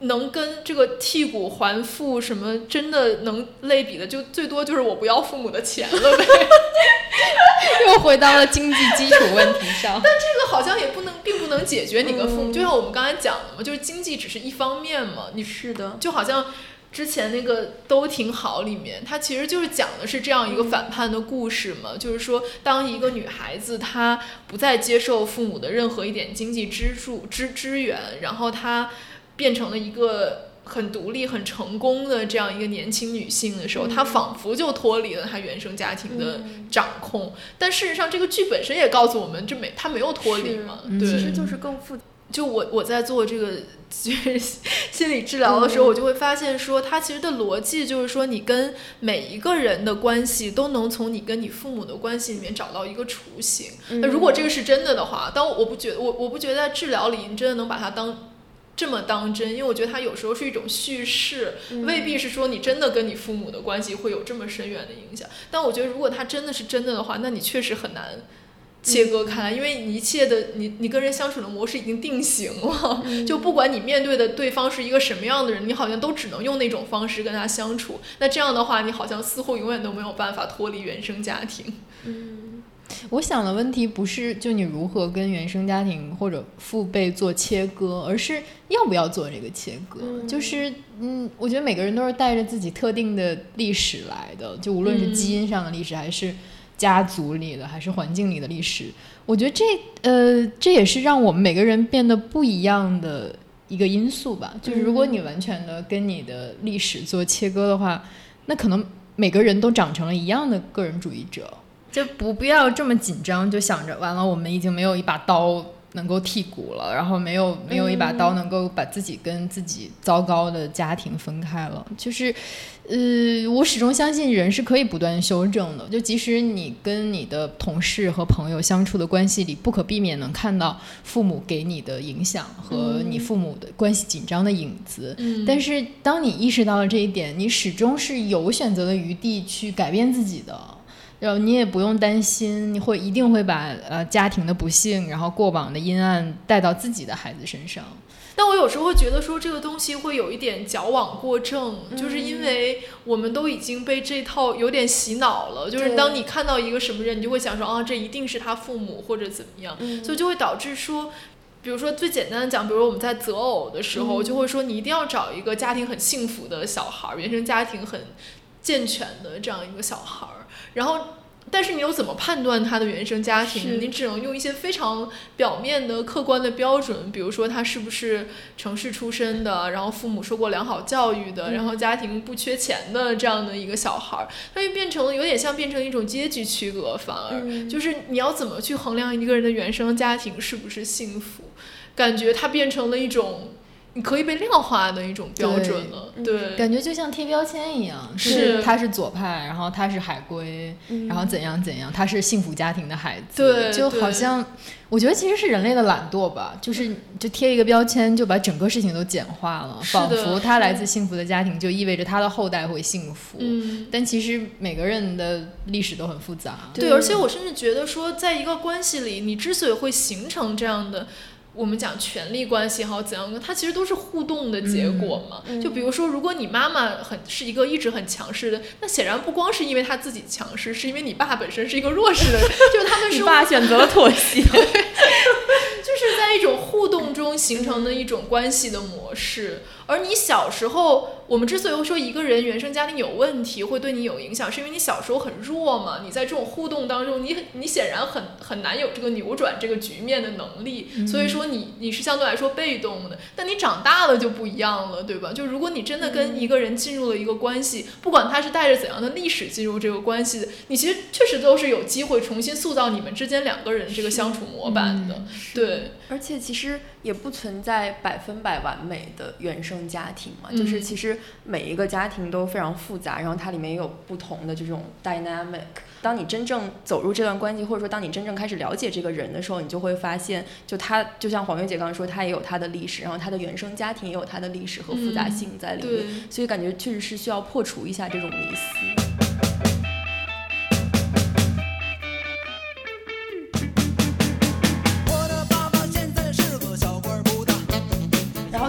能跟这个剔骨还父什么真的能类比的，就最多就是我不要父母的钱了呗。又回到了经济基础问题上。但这个好像也不能，并不能解决你跟父母。就像我们刚才讲的嘛，就是经济只是一方面嘛。你是的，就好像之前那个都挺好里面，它其实就是讲的是这样一个反叛的故事嘛。就是说，当一个女孩子她不再接受父母的任何一点经济支柱支支援，然后她。变成了一个很独立、很成功的这样一个年轻女性的时候，她仿佛就脱离了她原生家庭的掌控。但事实上，这个剧本身也告诉我们，这没她没有脱离嘛。对，其实就是更复。就我我在做这个就 是心理治疗的时候，我就会发现说，它其实的逻辑就是说，你跟每一个人的关系都能从你跟你父母的关系里面找到一个雏形。那如果这个是真的的话，当我不觉得，我我不觉得在治疗里你真的能把它当。这么当真，因为我觉得它有时候是一种叙事，未必是说你真的跟你父母的关系会有这么深远的影响。但我觉得，如果它真的是真的的话，那你确实很难切割开，因为你一切的你你跟人相处的模式已经定型了。就不管你面对的对方是一个什么样的人，你好像都只能用那种方式跟他相处。那这样的话，你好像似乎永远都没有办法脱离原生家庭。嗯。我想的问题不是就你如何跟原生家庭或者父辈做切割，而是要不要做这个切割。就是嗯，我觉得每个人都是带着自己特定的历史来的，就无论是基因上的历史，还是家族里的，还是环境里的历史。我觉得这呃，这也是让我们每个人变得不一样的一个因素吧。就是如果你完全的跟你的历史做切割的话，那可能每个人都长成了一样的个人主义者。就不不要这么紧张，就想着完了，我们已经没有一把刀能够剔骨了，然后没有没有一把刀能够把自己跟自己糟糕的家庭分开了。就是，呃，我始终相信人是可以不断修正的。就即使你跟你的同事和朋友相处的关系里，不可避免能看到父母给你的影响和你父母的关系紧张的影子。但是当你意识到了这一点，你始终是有选择的余地去改变自己的。然后你也不用担心，你会一定会把呃家庭的不幸，然后过往的阴暗带到自己的孩子身上。但我有时候会觉得说这个东西会有一点矫枉过正，就是因为我们都已经被这套有点洗脑了。就是当你看到一个什么人，你就会想说啊，这一定是他父母或者怎么样，所以就会导致说，比如说最简单的讲，比如我们在择偶的时候，就会说你一定要找一个家庭很幸福的小孩，原生家庭很健全的这样一个小孩。然后，但是你又怎么判断他的原生家庭？你只能用一些非常表面的、客观的标准，比如说他是不是城市出身的，然后父母受过良好教育的，然后家庭不缺钱的这样的一个小孩儿，他就变成了有点像变成一种阶级区隔，反而就是你要怎么去衡量一个人的原生家庭是不是幸福？感觉它变成了一种。你可以被量化的一种标准了，对，感觉就像贴标签一样，是。他是左派，然后他是海归，然后怎样怎样，他是幸福家庭的孩子，对，就好像我觉得其实是人类的懒惰吧，就是就贴一个标签，就把整个事情都简化了，仿佛他来自幸福的家庭就意味着他的后代会幸福，嗯，但其实每个人的历史都很复杂，对，而且我甚至觉得说，在一个关系里，你之所以会形成这样的。我们讲权力关系好怎样它其实都是互动的结果嘛。就比如说，如果你妈妈很是一个一直很强势的，那显然不光是因为她自己强势，是因为你爸本身是一个弱势的人，就他们是爸选择了妥协，就是在一种互动中形成的一种关系的模式。而你小时候。我们之所以说一个人原生家庭有问题会对你有影响，是因为你小时候很弱嘛，你在这种互动当中，你你显然很很难有这个扭转这个局面的能力，所以说你你是相对来说被动的。但你长大了就不一样了，对吧？就如果你真的跟一个人进入了一个关系，不管他是带着怎样的历史进入这个关系，你其实确实都是有机会重新塑造你们之间两个人这个相处模板的，对。而且其实也不存在百分百完美的原生家庭嘛，就是其实每一个家庭都非常复杂，然后它里面也有不同的这种 dynamic。当你真正走入这段关系，或者说当你真正开始了解这个人的时候，你就会发现，就他就像黄月姐刚刚说，他也有他的历史，然后他的原生家庭也有他的历史和复杂性在里面，所以感觉确实是需要破除一下这种迷思。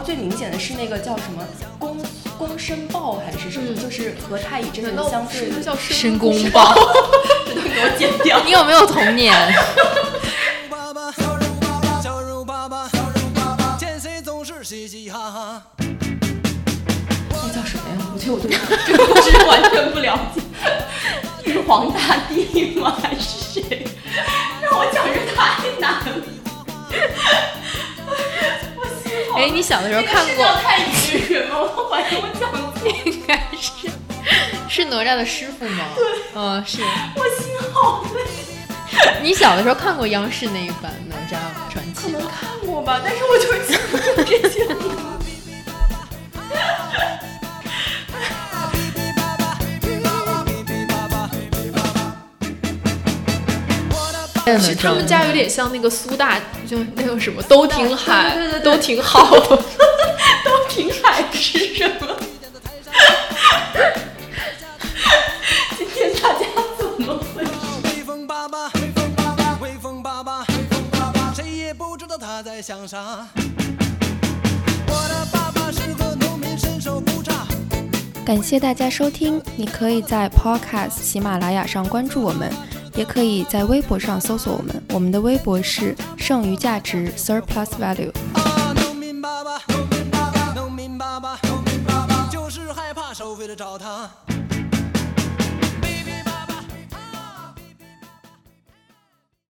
最明显的是那个叫什么公公申豹还是什么，就是和太乙真人相似，叫申公豹，这都给我剪掉。你有没有童年？那叫什么呀？我觉得我对 这个故事完全不了解。玉皇大帝吗？还是谁？让我讲这太难了。哎，你小的时候看过？太乙人吗？我怀疑我讲错，应该是是哪吒的师傅吗？对，嗯，是。我心好累。你小的时候看过央视那一版《哪吒传奇》？可能看过吧，但是我就是记不住这些其实他们家有点像那个苏大，就那个什么都挺海，对对都挺好，都挺海是什么？今天大家怎么回事？感谢大家收听，你可以在 Podcast 喜马拉雅上关注我们。也可以在微博上搜索我们，我们的微博是剩余价值 （surplus value）。就是害怕收费的。